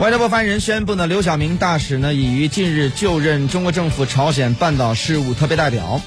外交部发言人宣布呢刘晓明大使呢已于近日就任中国政府朝鲜半岛事务特别代表。